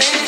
it.